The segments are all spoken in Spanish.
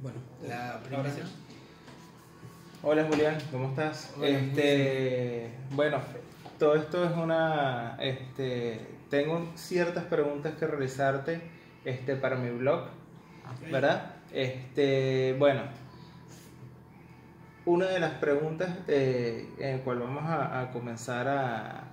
Bueno, la primera. Hola Julián, ¿cómo estás? Hola, este, bueno, todo esto es una, este, tengo ciertas preguntas que realizarte, este, para mi blog. ¿verdad? Este, bueno, una de las preguntas eh, en la cual vamos a, a comenzar a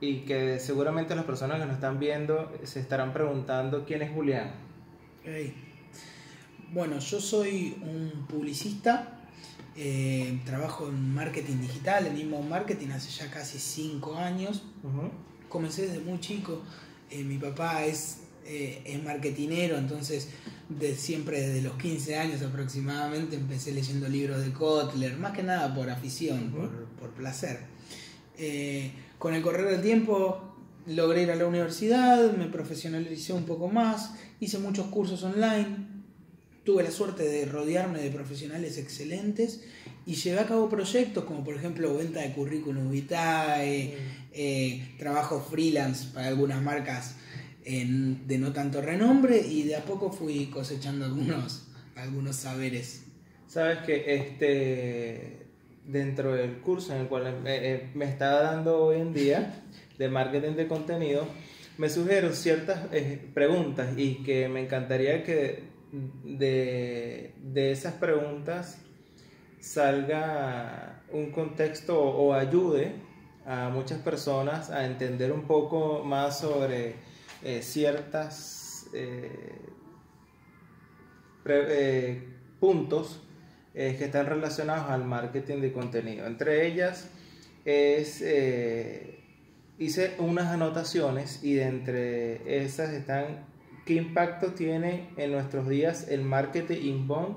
y que seguramente las personas que nos están viendo se estarán preguntando quién es Julián. Ok. Bueno, yo soy un publicista, eh, trabajo en marketing digital, en inbound marketing hace ya casi 5 años. Comencé desde muy chico, eh, mi papá es, eh, es marketinero, entonces de siempre desde los 15 años aproximadamente empecé leyendo libros de Kotler, más que nada por afición, por, por placer. Con el correr del tiempo logré ir a la universidad, me profesionalicé un poco más, hice muchos cursos online, tuve la suerte de rodearme de profesionales excelentes y llevé a cabo proyectos como por ejemplo venta de currículum vitae, eh, trabajo freelance para algunas marcas en- de no tanto renombre y de a poco fui cosechando algunos, algunos saberes. Sabes que este dentro del curso en el cual me, eh, me está dando hoy en día de marketing de contenido, me sugiero ciertas eh, preguntas y que me encantaría que de, de esas preguntas salga un contexto o, ayude a muchas personas a entender un poco más sobre eh, eh, eh, puntos eh, que están relacionados al marketing de contenido. Entre ellas es, hice unas anotaciones y de entre esas están qué impacto tiene en nuestros días el marketing inbound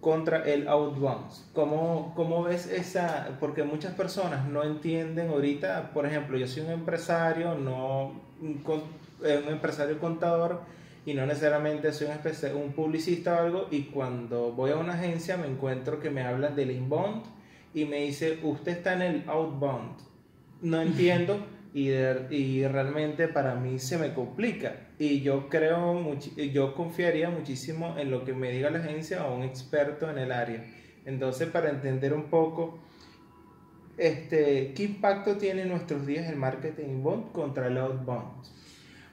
contra el outbound. ¿Cómo, ¿Cómo ves esa? Porque muchas personas no entienden ahorita, por ejemplo, yo soy un empresario, no un, eh, un empresario contador y no necesariamente soy un, un publicista o algo y cuando voy a una agencia me encuentro que me hablan del inbound y me dice, usted está en el outbound. No entiendo y, de- y realmente para mí se me complica y yo creo, muchi- yo confiaría muchísimo en lo que me diga la agencia o un experto en el área. Entonces, para entender un poco este, qué impacto tiene en nuestros días el marketing inbound contra el outbound.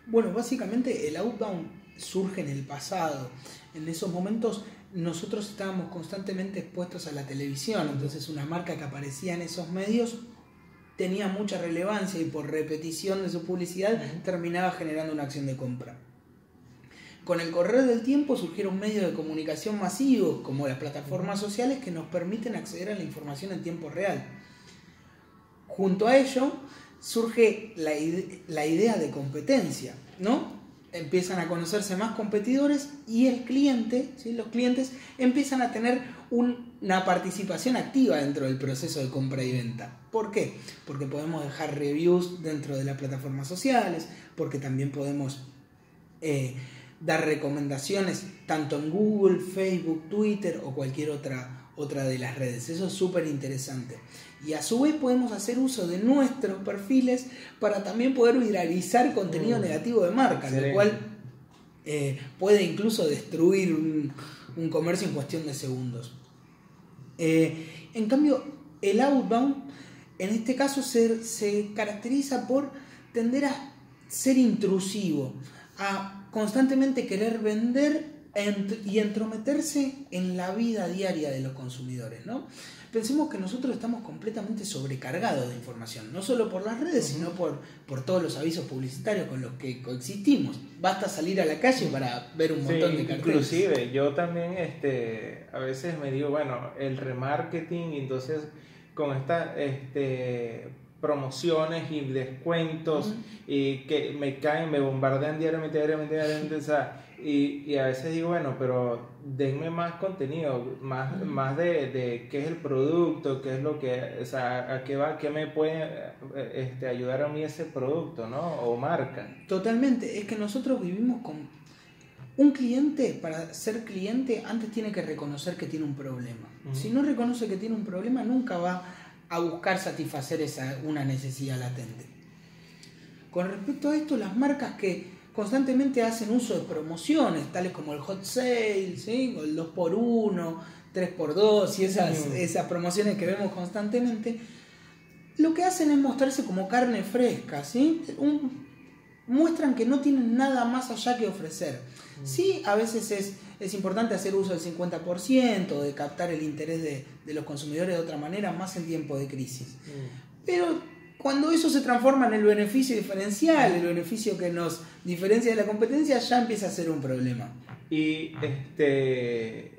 Bueno, básicamente el outbound surge en el pasado. En esos momentos nosotros estábamos constantemente expuestos a la televisión, entonces una marca que aparecía en esos medios tenía mucha relevancia y por repetición de su publicidad terminaba generando una acción de compra. Con el correr del tiempo surgieron medios de comunicación masivos como las plataformas sociales que nos permiten acceder a la información en tiempo real. Junto a ello surge la, ide- la idea de competencia, ¿no? Empiezan a conocerse más competidores y el cliente, ¿sí? los clientes empiezan a tener un- una participación activa dentro del proceso de compra y venta. ¿Por qué? Porque podemos dejar reviews dentro de las plataformas sociales, porque también podemos eh, dar recomendaciones tanto en Google, Facebook, Twitter o cualquier otra, otra de las redes. Eso es súper interesante. Y a su vez podemos hacer uso de nuestros perfiles para también poder viralizar contenido Mm. negativo de marca, lo cual eh, puede incluso destruir un, un comercio en cuestión de segundos. Eh, en cambio, el outbound, en este caso, se, se caracteriza por tender a ser intrusivo, a constantemente querer vender y entrometerse en la vida diaria de los consumidores, ¿no? Pensemos que nosotros estamos completamente sobrecargados de información, no solo por las redes, sino por, por todos los avisos publicitarios con los que coexistimos. Basta salir a la calle para ver un Sí, montón de carteles. inclusive yo también este, a veces me digo, bueno, el remarketing, entonces con estas este, promociones y descuentos y que me caen, me bombardean diariamente, diariamente, diariamente, o sea, y, y a veces digo, bueno, pero denme más contenido, más, más de, de qué es el producto, qué es lo que, o sea, a qué va, qué me puede este, ayudar a mí ese producto, ¿no? O marca. Totalmente, es que nosotros vivimos con un cliente, para ser cliente, antes tiene que reconocer que tiene un problema. Si no reconoce que tiene un problema, nunca va a buscar satisfacer esa, una necesidad latente. Con respecto a esto, las marcas que constantemente hacen uso de promociones, tales como el hot sale, ¿sí? o el 2x1, 3x2 y esas, esas promociones que vemos constantemente, lo que hacen es mostrarse como carne fresca, ¿sí? Un- muestran que no tienen nada más allá que ofrecer. Sí, a veces es, es importante hacer uso del 50%, de captar el interés de, de los consumidores de otra manera, más en tiempo de crisis. Pero cuando eso se transforma en el beneficio diferencial, el beneficio que nos diferencia de la competencia, ya empieza a ser un problema. Y este,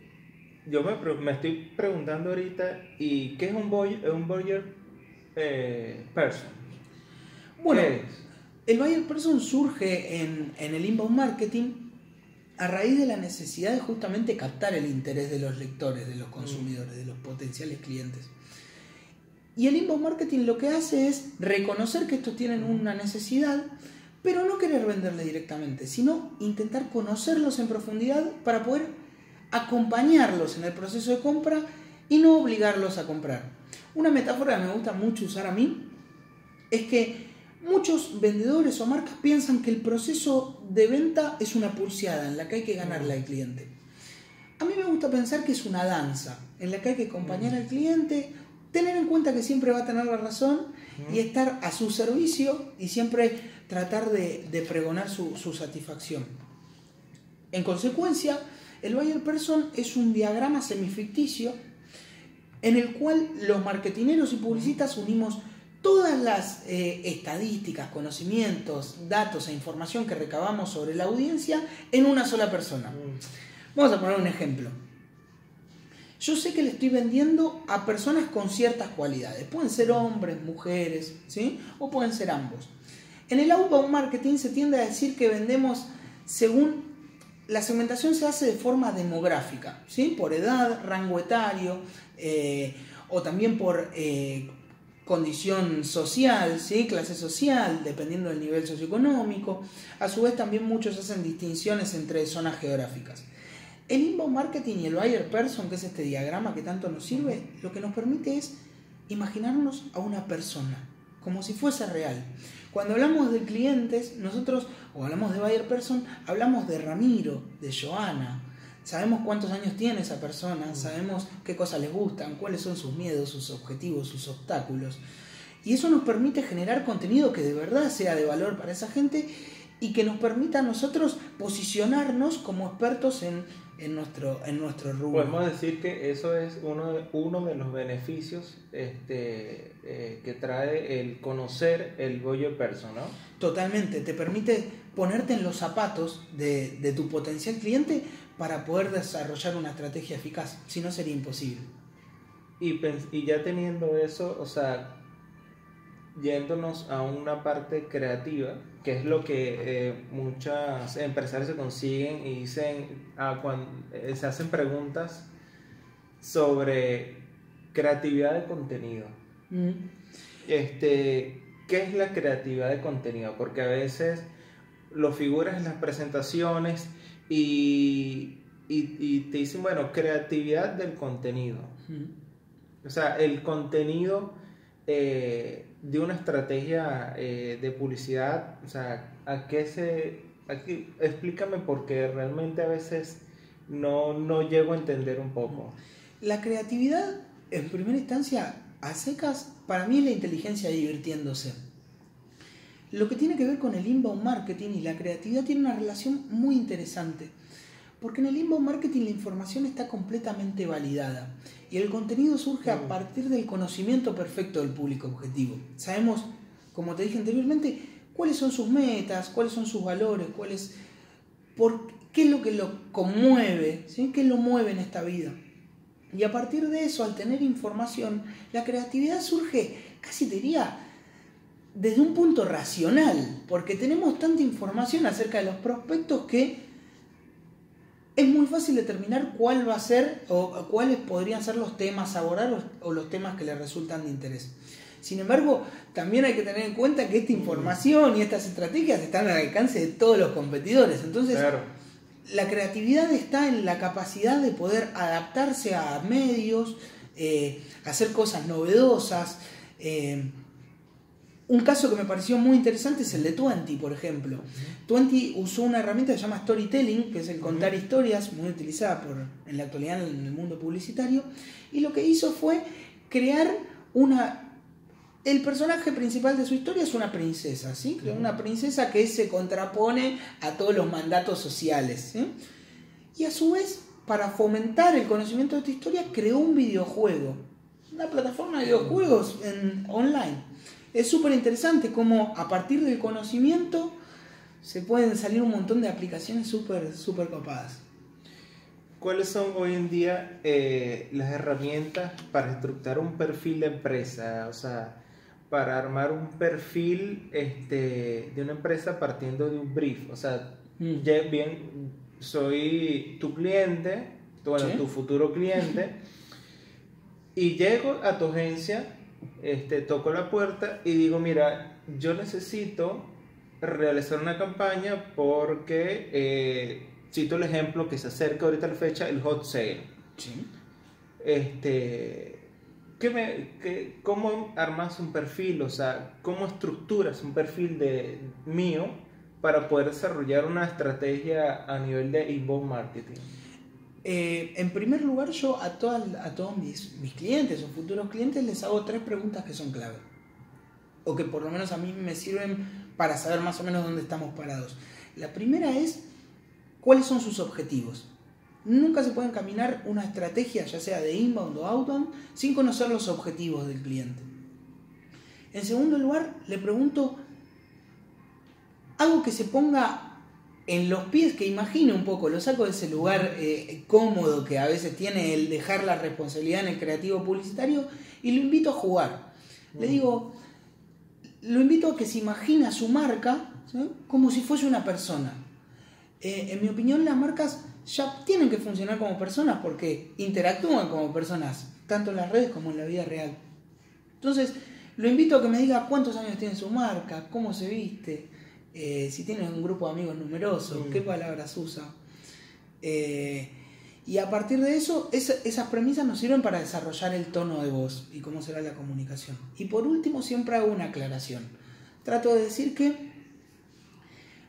yo me, me estoy preguntando ahorita, ¿y qué es un, boy, un eh, person? Bueno, ¿Qué es? El buyer person surge en, el inbound marketing a raíz de la necesidad de justamente captar el interés de los lectores, de los consumidores, de los potenciales clientes. Y el inbound marketing lo que hace es reconocer que estos tienen una necesidad, pero no querer venderle directamente, sino intentar conocerlos en profundidad para poder acompañarlos en el proceso de compra y no obligarlos a comprar. Una metáfora que me gusta mucho usar a mí es que muchos vendedores o marcas piensan que el proceso de venta es una pulseada en la que hay que ganarle al cliente. A mí me gusta pensar que es una danza en la que hay que acompañar al cliente, tener en cuenta que siempre va a tener la razón y estar a su servicio y siempre tratar de, de pregonar su, su satisfacción. En consecuencia, el buyer person es un diagrama semificticio en el cual los marketineros y publicistas unimos todas las eh, estadísticas, conocimientos, datos e información que recabamos sobre la audiencia en una sola persona. Vamos a poner un ejemplo. Yo sé que le estoy vendiendo a personas con ciertas cualidades. Pueden ser hombres, mujeres, ¿sí? O pueden ser ambos. En el outbound marketing se tiende a decir que vendemos según la segmentación se hace de forma demográfica, ¿sí? Por edad, rango etario, eh, o también por eh, condición social, ¿sí? clase social, dependiendo del nivel socioeconómico. A su vez también muchos hacen distinciones entre zonas geográficas. El inbound marketing y el buyer person, que es este diagrama que tanto nos sirve, lo que nos permite es imaginarnos a una persona, como si fuese real. Cuando hablamos de clientes, nosotros, o hablamos de buyer person, hablamos de Ramiro, de Joana. Sabemos cuántos años tiene esa persona, sabemos qué cosas les gustan, cuáles son sus miedos, sus objetivos, sus obstáculos. Y eso nos permite generar contenido que de verdad sea de valor para esa gente y que nos permita a nosotros posicionarnos como expertos en, en nuestro, en nuestro rubro. Podemos decir que eso es uno de, uno de los beneficios este, eh, que trae el conocer el buyer person, ¿no? Totalmente, te permite ponerte en los zapatos de, de tu potencial cliente para poder desarrollar una estrategia eficaz, si no sería imposible. Y, ya teniendo eso, o sea, yéndonos a una parte creativa, que es lo que eh, muchas empresarios se consiguen y dicen, ah, eh, se hacen preguntas sobre creatividad de contenido. Mm. Este, ¿Qué es la creatividad de contenido? Porque a veces lo figuras en las presentaciones y, y- y te dicen, bueno, creatividad del contenido. O sea, el contenido eh, de una estrategia eh, de publicidad, o sea, ¿a qué se...? Aquí, explícame porque realmente a veces no, no llego a entender un poco. La creatividad, en primera instancia, a secas, para mí es la inteligencia divirtiéndose. Lo que tiene que ver con el inbound marketing y la creatividad tiene una relación muy interesante. Porque en el inbound marketing la información está completamente validada y el contenido surge a partir del conocimiento perfecto del público objetivo. Sabemos, como te dije anteriormente, cuáles son sus metas, cuáles son sus valores, cuáles, por, qué es lo que lo conmueve, ¿sí? qué lo mueve en esta vida. Y a partir de eso, al tener información, la creatividad surge, casi te diría, desde un punto racional, porque tenemos tanta información acerca de los prospectos que es muy fácil determinar cuál va a ser o cuáles podrían ser los temas a abordar o, los temas que le resultan de interés. Sin embargo, también hay que tener en cuenta que esta información y estas estrategias están al alcance de todos los competidores. Entonces, Claro. la creatividad está en la capacidad de poder adaptarse a medios, eh, hacer cosas novedosas, eh, Un caso que me pareció muy interesante es el de Twenty, por ejemplo. Twenty usó una herramienta que se llama storytelling, que es el contar historias, muy utilizada por, en la actualidad en el mundo publicitario, y lo que hizo fue crear una... El personaje principal de su historia es una princesa, ¿sí? Una princesa que se contrapone a todos los mandatos sociales, Y a su vez, para fomentar el conocimiento de esta historia, creó un videojuego, una plataforma de videojuegos en, online es súper interesante cómo a partir del conocimiento se pueden salir un montón de aplicaciones súper super copadas. ¿Cuáles son hoy en día eh, las herramientas para estructurar un perfil de empresa? O sea, para armar un perfil este, de una empresa partiendo de un brief. O sea, mm. ya bien, soy tu cliente, bueno, tu futuro cliente, y llego a tu agencia este, toco la puerta y digo, mira, yo necesito realizar una campaña porque, eh, cito el ejemplo que se acerca ahorita a la fecha, el hot sale. Sí. Este, ¿qué me, ¿Cómo armas un perfil? O sea, ¿cómo estructuras un perfil de mío para poder desarrollar una estrategia a nivel de inbound marketing? Eh, en primer lugar, yo a, todos mis, mis, clientes o futuros clientes les hago tres preguntas que son clave. O que por lo menos a mí me sirven para saber más o menos dónde estamos parados. La primera es, ¿cuáles son sus objetivos? Nunca se puede caminar una estrategia, ya sea de inbound o outbound, sin conocer los objetivos del cliente. En segundo lugar, le pregunto algo que se ponga en los pies, que imagine un poco, lo saco de ese lugar eh, cómodo que a veces tiene el dejar la responsabilidad en el creativo publicitario y lo invito a jugar. Le digo, lo invito a que se imagine a su marca como si fuese una persona. Eh, en mi opinión, las marcas ya tienen que funcionar como personas porque interactúan como personas, tanto en las redes como en la vida real. Entonces, lo invito a que me diga cuántos años tiene su marca, cómo se viste, eh, si tienes un grupo de amigos numeroso, qué palabras usa. Eh, y a partir de eso, esas premisas nos sirven para desarrollar el tono de voz y cómo será la comunicación. Y por último, siempre hago una aclaración. Trato de decir que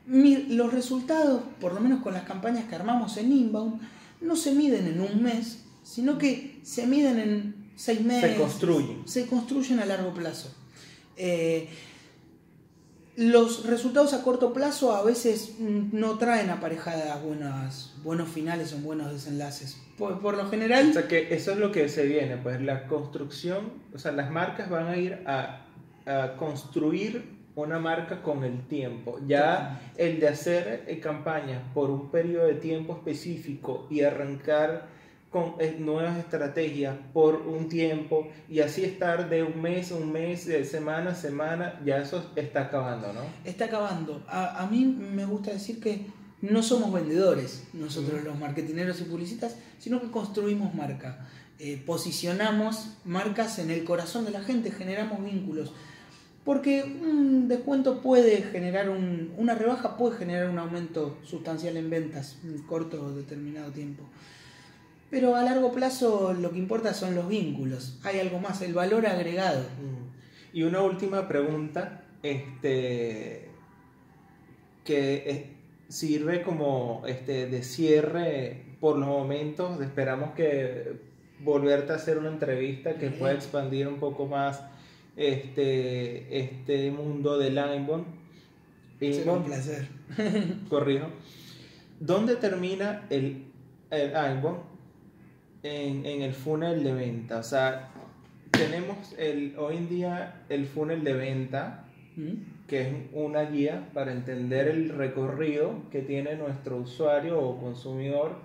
los resultados, por lo menos con las campañas que armamos en Inbound, no se miden en un mes, sino que se miden en seis meses. Se construyen. Se construyen a largo plazo. Eh, los resultados a corto plazo a veces no traen aparejadas buenas, buenos finales o buenos desenlaces. Por, lo general... O sea que eso es lo que se viene, pues la construcción, o sea, las marcas van a ir a, construir una marca con el tiempo. Ya el de hacer eh, campañas por un periodo de tiempo específico y arrancar con eh, nuevas estrategias por un tiempo y así estar de un mes a un mes, de semana a semana, ya eso está acabando, ¿no? Está acabando. A, a mí me gusta decir que no somos vendedores, nosotros los marketineros y publicistas, sino que construimos marca. Eh, posicionamos marcas en el corazón de la gente, generamos vínculos. Porque un descuento puede generar un, una rebaja, puede generar un aumento sustancial en ventas en corto o determinado tiempo. Pero a largo plazo lo que importa son los vínculos. Hay algo más, el valor agregado. Mm. Y una última pregunta, este, que sirve como este, de cierre por los momentos. Esperamos que volverte a hacer una entrevista que pueda expandir un poco más este, este mundo del. Será un placer. corrijo. ¿Dónde termina el, el en, el funnel de venta. O sea, tenemos el, hoy en día el funnel de venta, mm. que es una guía para entender el recorrido que tiene nuestro usuario o consumidor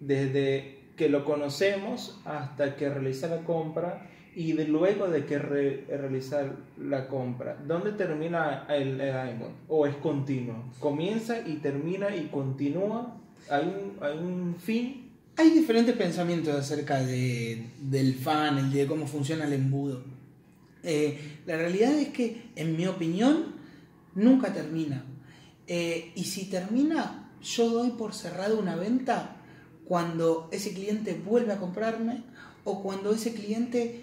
desde que lo conocemos hasta que realiza la compra y de luego de que realiza la compra. ¿Dónde termina el, el ¿O es continuo? ¿Comienza y termina y continúa? ¿Hay un, hay un fin hay diferentes pensamientos acerca de, del fan, de cómo funciona el embudo. Eh, la realidad es que, en mi opinión, nunca termina. Eh, y si termina, yo doy por cerrado una venta cuando ese cliente vuelve a comprarme o cuando ese cliente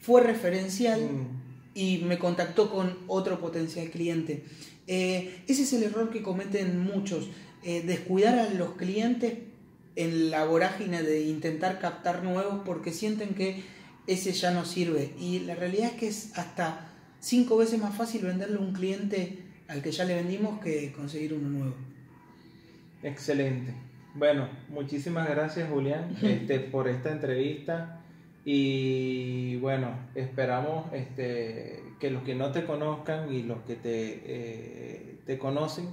fue referencial mm. y me contactó con otro potencial cliente. Eh, ese es el error que cometen muchos, descuidar a los clientes en la vorágine de intentar captar nuevos porque sienten que ese ya no sirve. Y la realidad es que es hasta cinco veces más fácil venderle a un cliente al que ya le vendimos que conseguir uno nuevo. Excelente. Bueno, muchísimas gracias Julián este, por esta entrevista y bueno, esperamos este, que los que no te conozcan y los que te, eh, te conocen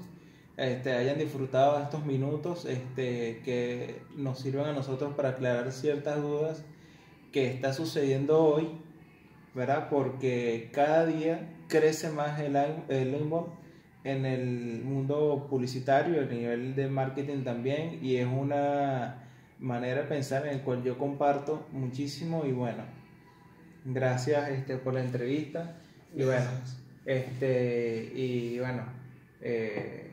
este, hayan disfrutado estos minutos este, que nos sirvan a nosotros para aclarar ciertas dudas que está sucediendo hoy, ¿verdad? Porque cada día crece más el, el inbound en el mundo publicitario, a nivel de marketing también, y es una manera de pensar en el cual yo comparto muchísimo y bueno, gracias este, por la entrevista y bueno, este, y bueno, eh,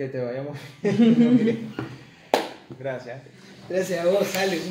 que te vayamos bien. gracias. Gracias a vos, Alex.